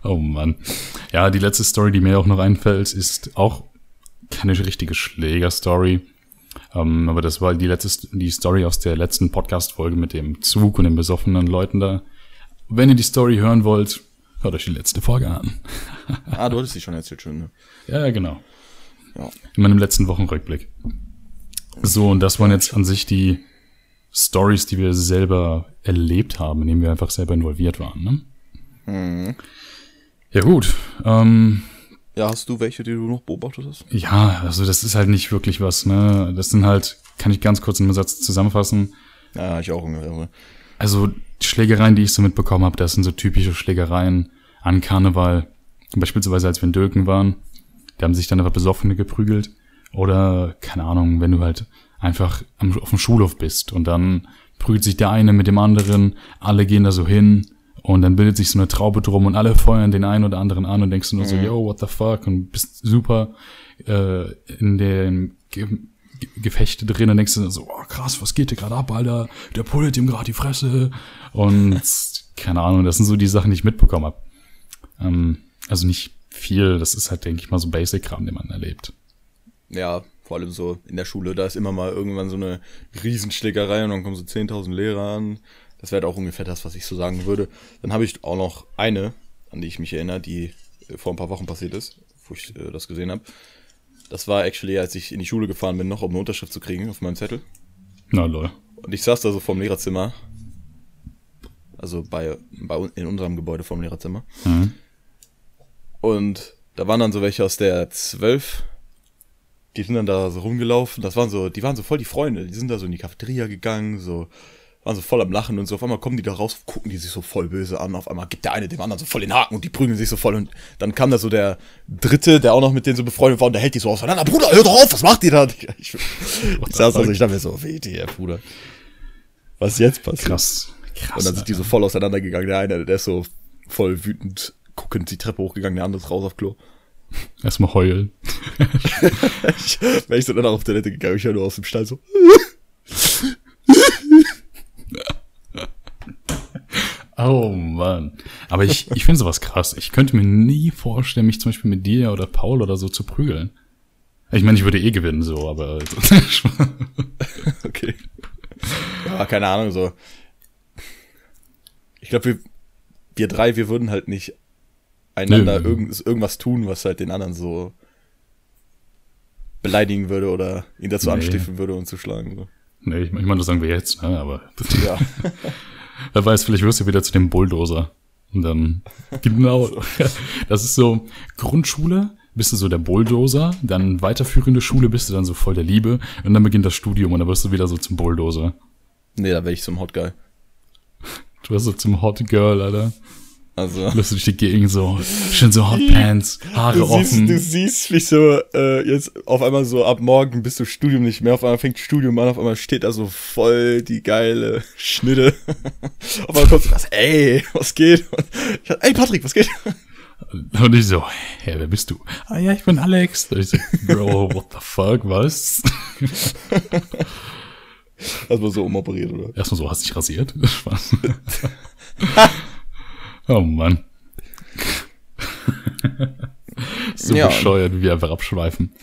Oh Mann. Ja, die letzte Story, die mir auch noch einfällt, ist auch keine richtige Schlägerstory. Ähm, aber das war die letzte, die Story aus der letzten Podcast-Folge mit dem Zug und den besoffenen Leuten da. Wenn ihr die Story hören wollt, hört euch die letzte Folge an. Ah, du hattest die schon erzählt schon, ne? Ja, genau. Ja. In meinem letzten Wochenrückblick. So, und das waren jetzt an sich die Stories, die wir selber erlebt haben, in denen wir einfach selber involviert waren. Ne? Mhm. Ja gut, ähm, Ja, hast du welche, die du noch beobachtet hast? ja, also das ist halt nicht wirklich was. Ne, das sind halt, kann ich ganz kurz in einem Satz zusammenfassen. Ja, ich auch ungefähr. Also die Schlägereien, die ich so mitbekommen habe, das sind so typische Schlägereien an Karneval. Beispielsweise als wir in Dülken waren, da haben sich dann einfach Besoffene geprügelt. Oder, keine Ahnung, wenn du halt einfach am, auf dem Schulhof bist und dann prügelt sich der eine mit dem anderen, alle gehen da so hin und dann bildet sich so eine Traube drum und alle feuern den einen oder anderen an und denkst du nur so, yo, what the fuck und bist super äh, in den Ge Ge Gefechte drin und denkst du so, oh, krass, was geht hier gerade ab, Alter? Der pullt ihm gerade die Fresse und keine Ahnung, das sind so die Sachen, die ich mitbekommen hab. Ähm, also nicht viel, das ist halt, denke ich mal, so Basic-Kram, den man erlebt. Ja, vor allem so in der Schule, da ist immer mal irgendwann so eine Riesenschlägerei und dann kommen so 10.000 Lehrer an. Das wäre auch ungefähr das, was ich so sagen würde. Dann habe ich auch noch eine, an die ich mich erinnere, die äh, vor ein paar Wochen passiert ist, wo ich äh, das gesehen habe. Das war actually, als ich in die Schule gefahren bin, noch um eine Unterschrift zu kriegen auf meinem Zettel. Na lol. Und ich saß da so vorm Lehrerzimmer. Also bei, bei in unserem Gebäude vorm Lehrerzimmer. Mhm. Und da waren dann so welche aus der 12, die sind dann da so rumgelaufen. Das waren so, die waren so voll die Freunde. Die sind da so in die Cafeteria gegangen, so, waren so voll am Lachen und so. Auf einmal kommen die da raus, gucken die sich so voll böse an. Auf einmal gibt der eine dem anderen so voll den Haken und die prügeln sich so voll. Und dann kam da so der Dritte, der auch noch mit denen so befreundet war und der hält die so auseinander. Bruder, hör doch auf, was macht ihr da? Ich, ich, ich saß also, ich dachte mir so, die, Bruder. Was jetzt passiert? Krass. Krass. Und dann sind die so voll auseinandergegangen. Der eine, der ist so voll wütend guckend die Treppe hochgegangen, der andere ist raus auf Klo. Erstmal heulen. Ich, wenn ich so dann auf Toilette gegangen, ich höre nur aus dem Stall so. Oh Mann. Aber ich, ich finde sowas krass. Ich könnte mir nie vorstellen, mich zum Beispiel mit dir oder Paul oder so zu prügeln. Ich meine, ich würde eh gewinnen, so, aber. Okay. Ja, keine Ahnung, so. Ich glaube, wir, wir drei, wir würden halt nicht einander Nö. irgend, irgendwas tun, was halt den anderen so beleidigen würde oder ihn dazu Nee. anstiften würde, uns zu schlagen. So. nee, ich, ich meine, das sagen wir jetzt, ne? aber Ja. wer weiß, vielleicht wirst du wieder zu dem Bulldozer. Und dann, genau, das ist so, Grundschule bist du so der Bulldozer, dann weiterführende Schule bist du dann so voll der Liebe und dann beginnt das Studium und dann wirst du wieder so zum Bulldozer. nee, da wäre ich zum Hot Guy. Du wirst so zum Hot Girl, Alter. Also. Lässt du durch die Gegend so, schön so Hotpants, Haare Du siehst, offen. du siehst mich so, äh, jetzt auf einmal so ab morgen bist du Studium nicht mehr, auf einmal fängt Studium an, auf einmal steht da so voll die geile Schnitte. auf einmal kommt so das, ey, was geht? Ich ey Patrick, was geht? Und ich so, hä, wer bist du? Ah ja, ich bin Alex. Und ich so, Bro, what the fuck, was? Erstmal so umoperiert, oder? Erstmal so, hast dich rasiert? Spaß. Oh Mann. so Ja. bescheuert, wie wir einfach abschweifen.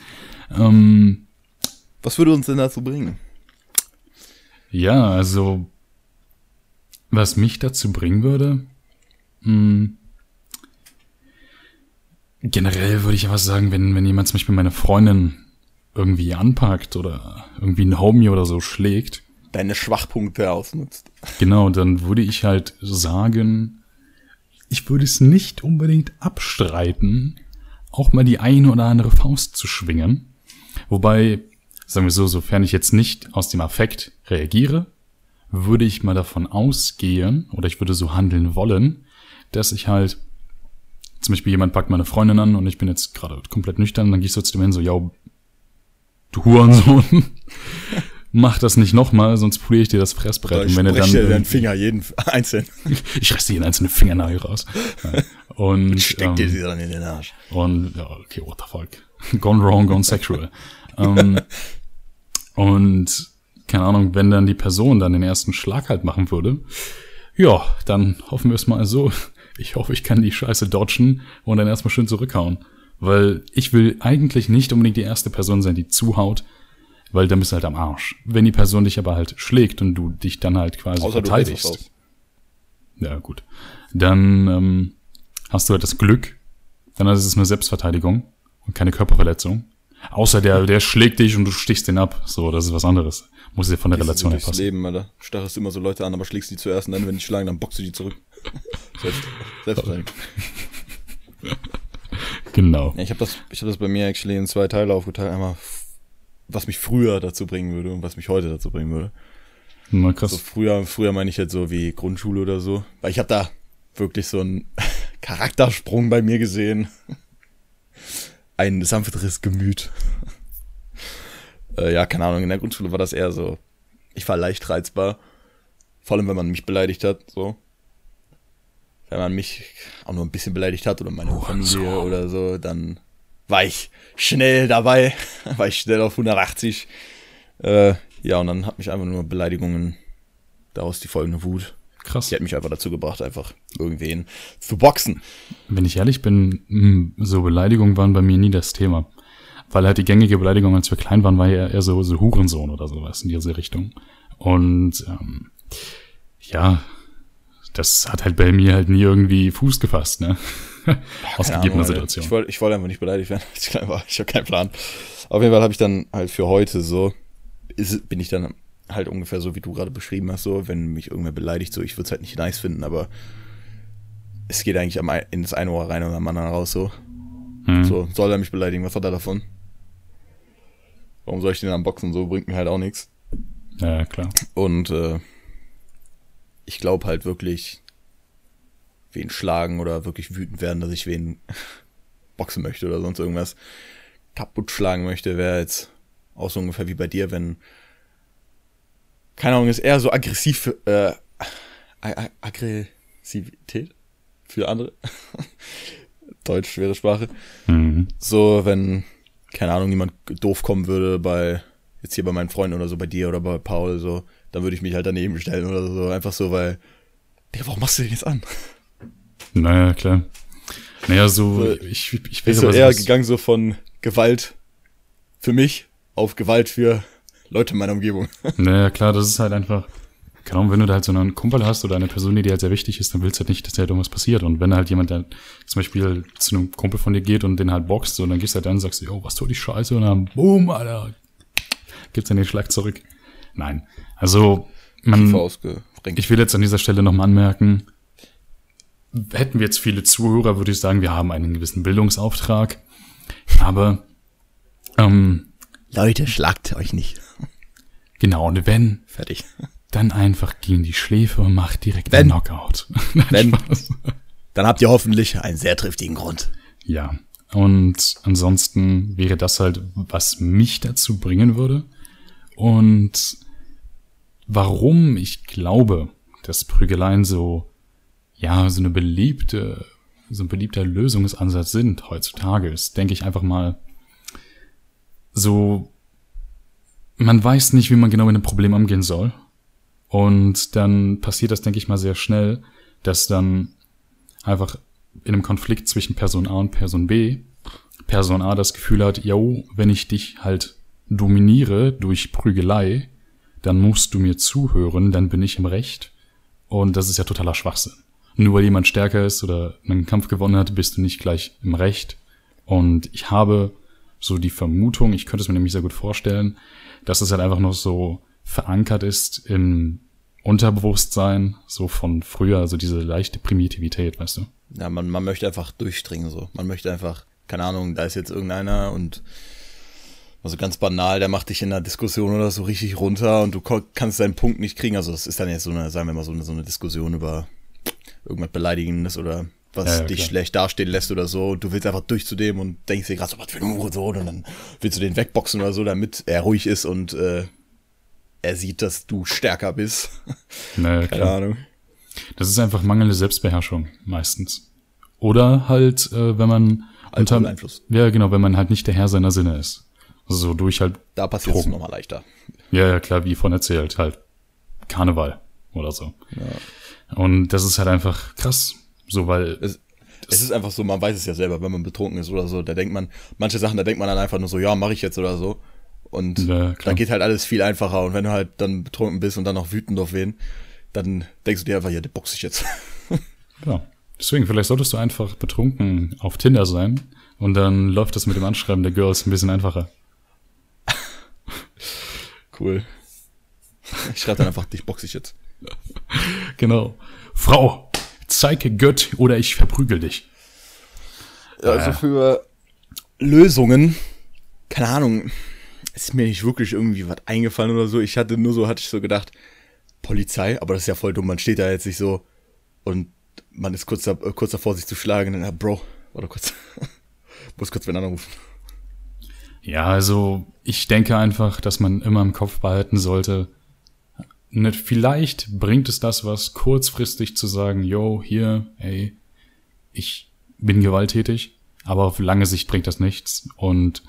Ähm, Was würde uns denn dazu bringen? ja, also, was mich dazu bringen würde, mh, generell würde ich einfach sagen, wenn, wenn jemand zum Beispiel meine Freundin irgendwie anpackt oder irgendwie ein Homie oder so schlägt, Deine Schwachpunkte ausnutzt. Genau, dann würde ich halt sagen, ich würde es nicht unbedingt abstreiten, auch mal die eine oder andere Faust zu schwingen. Wobei, sagen wir so, sofern ich jetzt nicht aus dem Affekt reagiere, würde ich mal davon ausgehen, oder ich würde so handeln wollen, dass ich halt, zum Beispiel jemand packt meine Freundin an und ich bin jetzt gerade komplett nüchtern, dann gehe ich so zu dem hin, so, ja, du Hurensohn, mach das nicht nochmal, sonst poliere ich dir das Fressbrett. Und wenn er dann dir deinen Finger jeden einzeln. ich reiß dir jeden einzelnen Fingernagel raus. Ja. Und, Steck dir ähm, sie dann in den Arsch. und ja, okay, what the fuck. Gone wrong, gone sexual. ähm, und keine Ahnung, wenn dann die Person dann den ersten Schlag halt machen würde, ja, dann hoffen wir es mal so. Ich hoffe, ich kann die Scheiße dodgen und dann erstmal schön zurückhauen. Weil ich will eigentlich nicht unbedingt die erste Person sein, die zuhaut, weil dann bist du halt am Arsch. Wenn die Person dich aber halt schlägt und du dich dann halt quasi Außer verteidigst. Ja, gut. Dann ähm, hast du halt das Glück, dann ist es eine Selbstverteidigung und keine Körperverletzung. Außer der, der schlägt dich und du stichst den ab. So, das ist was anderes. Muss dir von der Relation her passen. Leben, Alter. Starrest immer so Leute an, aber schlägst die zuerst und dann, wenn die schlagen, dann boxst du die zurück. Selbst, Selbstverteidigung. Genau. Ja, ich habe das, ich habe das bei mir actually in zwei Teile aufgeteilt. Einmal, was mich früher dazu bringen würde und was mich heute dazu bringen würde. Na So krass. früher, früher meine ich jetzt so wie Grundschule oder so. Weil ich habe da wirklich so einen Charaktersprung bei mir gesehen. Ein sanfteres Gemüt. äh, ja, keine Ahnung, in der Grundschule war das eher so. Ich war leicht reizbar. Vor allem, wenn man mich beleidigt hat, so. Wenn man mich auch nur ein bisschen beleidigt hat oder meine Familie oder so, dann war ich schnell dabei. war ich schnell auf 180. Äh, ja, und dann hat mich einfach nur Beleidigungen, daraus die folgende Wut Krass. Die hat mich einfach dazu gebracht, einfach irgendwen zu boxen. Wenn ich ehrlich bin, so Beleidigungen waren bei mir nie das Thema. Weil halt die gängige Beleidigung, als wir klein waren, war ja eher so, so Hurensohn oder sowas in diese Richtung. Und ähm, ja, das hat halt bei mir halt nie irgendwie Fuß gefasst, ne? Aus gegebener. Situation. Ich wollte ich wollte einfach nicht beleidigt werden, als ich klein war. Ich habe keinen Plan. Auf jeden Fall habe ich dann halt für heute so, ist, bin ich dann halt ungefähr so, wie du gerade beschrieben hast, so, wenn mich irgendwer beleidigt, so, ich würde es halt nicht nice finden, aber es geht eigentlich am, in das eine Ohr rein und am anderen raus, so. Hm. So, soll er mich beleidigen, was hat er davon? Warum soll ich den dann boxen? So bringt mir halt auch nichts. Ja, klar. Und äh, ich glaube halt wirklich, wen schlagen oder wirklich wütend werden, dass ich wen boxen möchte oder sonst irgendwas kaputt schlagen möchte, wäre jetzt auch so ungefähr wie bei dir, wenn keine Ahnung, ist eher so aggressiv für, äh, Aggressivität für andere. Deutsch, schwere Sprache. Mhm. So, wenn, keine Ahnung, jemand doof kommen würde bei, jetzt hier bei meinen Freunden oder so, bei dir oder bei Paul, so, dann würde ich mich halt daneben stellen oder so, einfach so, weil, Digga, warum machst du den jetzt an? Naja, klar. Naja, so, So, ich, ich du aber eher gegangen so von Gewalt für mich auf Gewalt für Leute in meiner Umgebung. Naja, klar, das ist halt einfach, keine Ahnung, wenn du da halt so einen Kumpel hast oder eine Person, die dir halt sehr wichtig ist, dann willst du halt nicht, dass dir halt irgendwas passiert. Und wenn halt jemand dann zum Beispiel zu einem Kumpel von dir geht und den halt boxt, so, dann gehst du halt dann und sagst, yo, was tut die Scheiße? Und dann, boom, Alter, gibt's dann den Schlag zurück. Nein. Also, man, ich will jetzt an dieser Stelle nochmal anmerken, hätten wir jetzt viele Zuhörer, würde ich sagen, wir haben einen gewissen Bildungsauftrag. Aber, ähm, Leute, schlagt euch nicht. genau, und wenn, Fertig. dann einfach gegen die Schläfe und macht direkt Wenn. einen Knockout. Nein, Wenn. Spaß. Dann habt ihr hoffentlich einen sehr triftigen Grund. Ja. Und ansonsten wäre das halt, was mich dazu bringen würde. Und warum ich glaube, dass Prügeleien so, ja, so eine beliebte, so ein beliebter Lösungsansatz sind heutzutage, ist, denke ich einfach mal, so, man weiß nicht, wie man genau mit einem Problem umgehen soll. Und dann passiert das, denke ich mal, sehr schnell, dass dann einfach in einem Konflikt zwischen Person A und Person B Person A das Gefühl hat, yo, wenn ich dich halt dominiere durch Prügelei, dann musst du mir zuhören, dann bin ich im Recht. Und das ist ja totaler Schwachsinn. Nur weil jemand stärker ist oder einen Kampf gewonnen hat, bist du nicht gleich im Recht. Und ich habe so die Vermutung, ich könnte es mir nämlich sehr gut vorstellen, dass es halt einfach noch so verankert ist im Unterbewusstsein, so von früher, also diese leichte Primitivität, weißt du? Ja, man, man möchte einfach durchdringen so. Man möchte einfach, keine Ahnung, da ist jetzt irgendeiner und also ganz banal, der macht dich in einer Diskussion oder so richtig runter und du kannst deinen Punkt nicht kriegen. Also das ist dann jetzt so eine, sagen wir mal, so eine, so eine Diskussion über irgendwas Beleidigendes oder was Ja, ja, dich klar. schlecht dastehen lässt oder so. Und du willst einfach durch zu dem und denkst dir gerade so, was für ein Hurensohn und dann willst du den wegboxen oder so, damit er ruhig ist und äh, er sieht, dass du stärker bist. Naja, Keine klar. Ahnung. Das ist einfach mangelnde Selbstbeherrschung meistens. Oder halt, äh, wenn man unter, Alkoholeinfluss. ja genau, wenn man halt nicht der Herr seiner Sinne ist. Also so durch halt, Da passiert es nochmal leichter. ja, ja klar, wie von erzählt, halt Karneval oder so. Und das ist halt einfach krass. So, weil, Es, es ist einfach so, man weiß es ja selber, wenn man betrunken ist oder so, da denkt man, manche Sachen, da denkt man dann einfach nur so, ja, mache ich jetzt oder so. Und Ja, dann geht halt alles viel einfacher. Und wenn du halt dann betrunken bist und dann noch wütend auf wen, dann denkst du dir einfach, ja, den box ich jetzt. ja. Deswegen, vielleicht solltest du einfach betrunken auf Tinder sein und dann läuft das mit dem Anschreiben der Girls ein bisschen einfacher. cool. Ich schreibe dann einfach, dich box ich jetzt. Genau. Frau, zeige Gött oder ich verprügel dich. Ja, also für Lösungen, keine Ahnung, ist mir nicht wirklich irgendwie was eingefallen oder so. Ich hatte nur so, hatte ich so gedacht, Polizei, aber das ist ja voll dumm, man steht da jetzt nicht so und man ist kurz, da, äh, kurz davor, sich zu schlagen dann, Bro, warte kurz, muss kurz wen anrufen. Ja, also ich denke einfach, dass man immer im Kopf behalten sollte, nicht, vielleicht bringt es das was, kurzfristig zu sagen, yo, hier, ey, ich bin gewalttätig, aber auf lange Sicht bringt das nichts und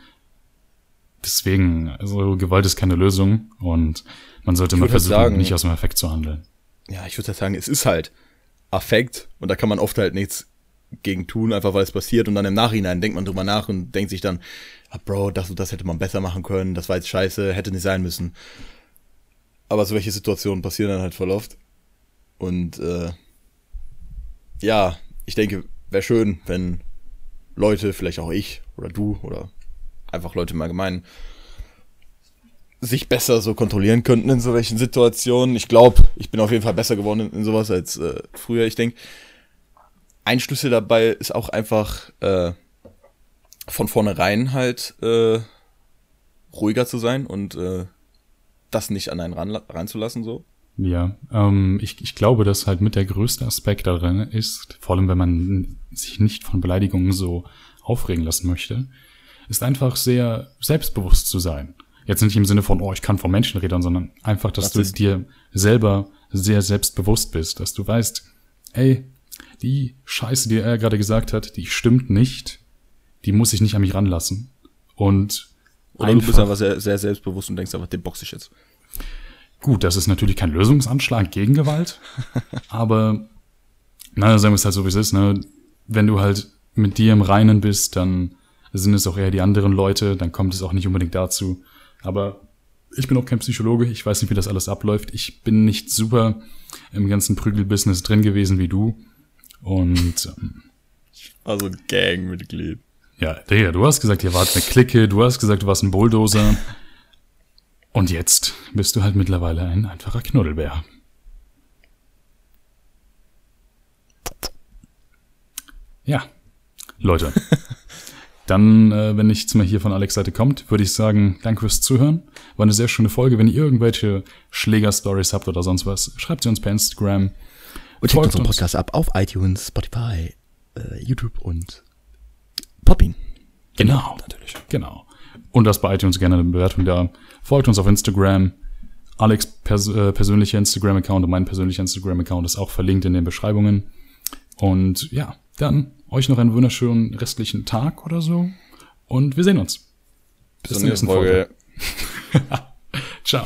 deswegen, also Gewalt ist keine Lösung und man sollte würd halt versuchen, sagen- nicht aus dem Effekt zu handeln. ja, ich würde sagen, es ist halt Affekt und da kann man oft halt nichts gegen tun, einfach weil es passiert und dann im Nachhinein denkt man drüber nach und denkt sich dann, ah, Bro, das und das hätte man besser machen können, das war jetzt scheiße, hätte nicht sein müssen. Aber solche Situationen passieren dann halt voll oft. Und äh, ja, ich denke, wäre schön, wenn Leute, vielleicht auch ich oder du oder einfach Leute im Allgemeinen, sich besser so kontrollieren könnten in solchen Situationen. Ich glaube, ich bin auf jeden Fall besser geworden in, sowas als äh, früher. Ich denke, ein Schlüssel dabei ist auch einfach äh, von vornherein halt äh, ruhiger zu sein und äh, das nicht an einen ran, reinzulassen so. Ja, ähm, ich, ich glaube, dass halt mit der größte Aspekt darin ist, vor allem wenn man sich nicht von Beleidigungen so aufregen lassen möchte, ist einfach sehr selbstbewusst zu sein. Jetzt nicht im Sinne von, oh, ich kann von Menschen reden, sondern einfach, dass Das du dir selber sehr selbstbewusst bist, dass du weißt, ey, die Scheiße, die er gerade gesagt hat, die stimmt nicht, die muss ich nicht an mich ranlassen. Und Oder du bist einfach sehr, sehr selbstbewusst und denkst einfach, den box ich jetzt. Gut, das ist natürlich kein Lösungsanschlag gegen Gewalt, aber na, sagen wir es halt so, wie es ist, ne? Wenn du halt mit dir im Reinen bist, dann sind es auch eher die anderen Leute, dann kommt es auch nicht unbedingt dazu. Aber ich bin auch kein Psychologe, ich weiß nicht, wie das alles abläuft. Ich bin nicht super im ganzen Prügelbusiness drin gewesen wie du. Und ähm, Also Gangmitglied. Ja, Digga, du hast gesagt, ihr wart eine Clique, du hast gesagt, du warst ein Bulldozer. Und jetzt bist du halt mittlerweile ein einfacher Knuddelbär. Ja, Leute. Dann, äh, wenn nichts mehr hier von Alex Seite kommt, würde ich sagen, danke fürs Zuhören. War eine sehr schöne Folge. Wenn ihr irgendwelche Schläger-Stories habt oder sonst was, schreibt sie uns per Instagram. Und checkt unseren uns. Podcast ab auf iTunes, Spotify, äh, YouTube und Poppin. Genau, natürlich. Genau. Und das bei iTunes gerne eine Bewertung da. Folgt uns auf Instagram. Alex pers äh, persönlicher Instagram-Account und mein persönlicher Instagram-Account ist auch verlinkt in den Beschreibungen. Und ja, dann euch noch einen wunderschönen restlichen Tag oder so. Und wir sehen uns. Bis Bis zur nächsten Folge. Ciao.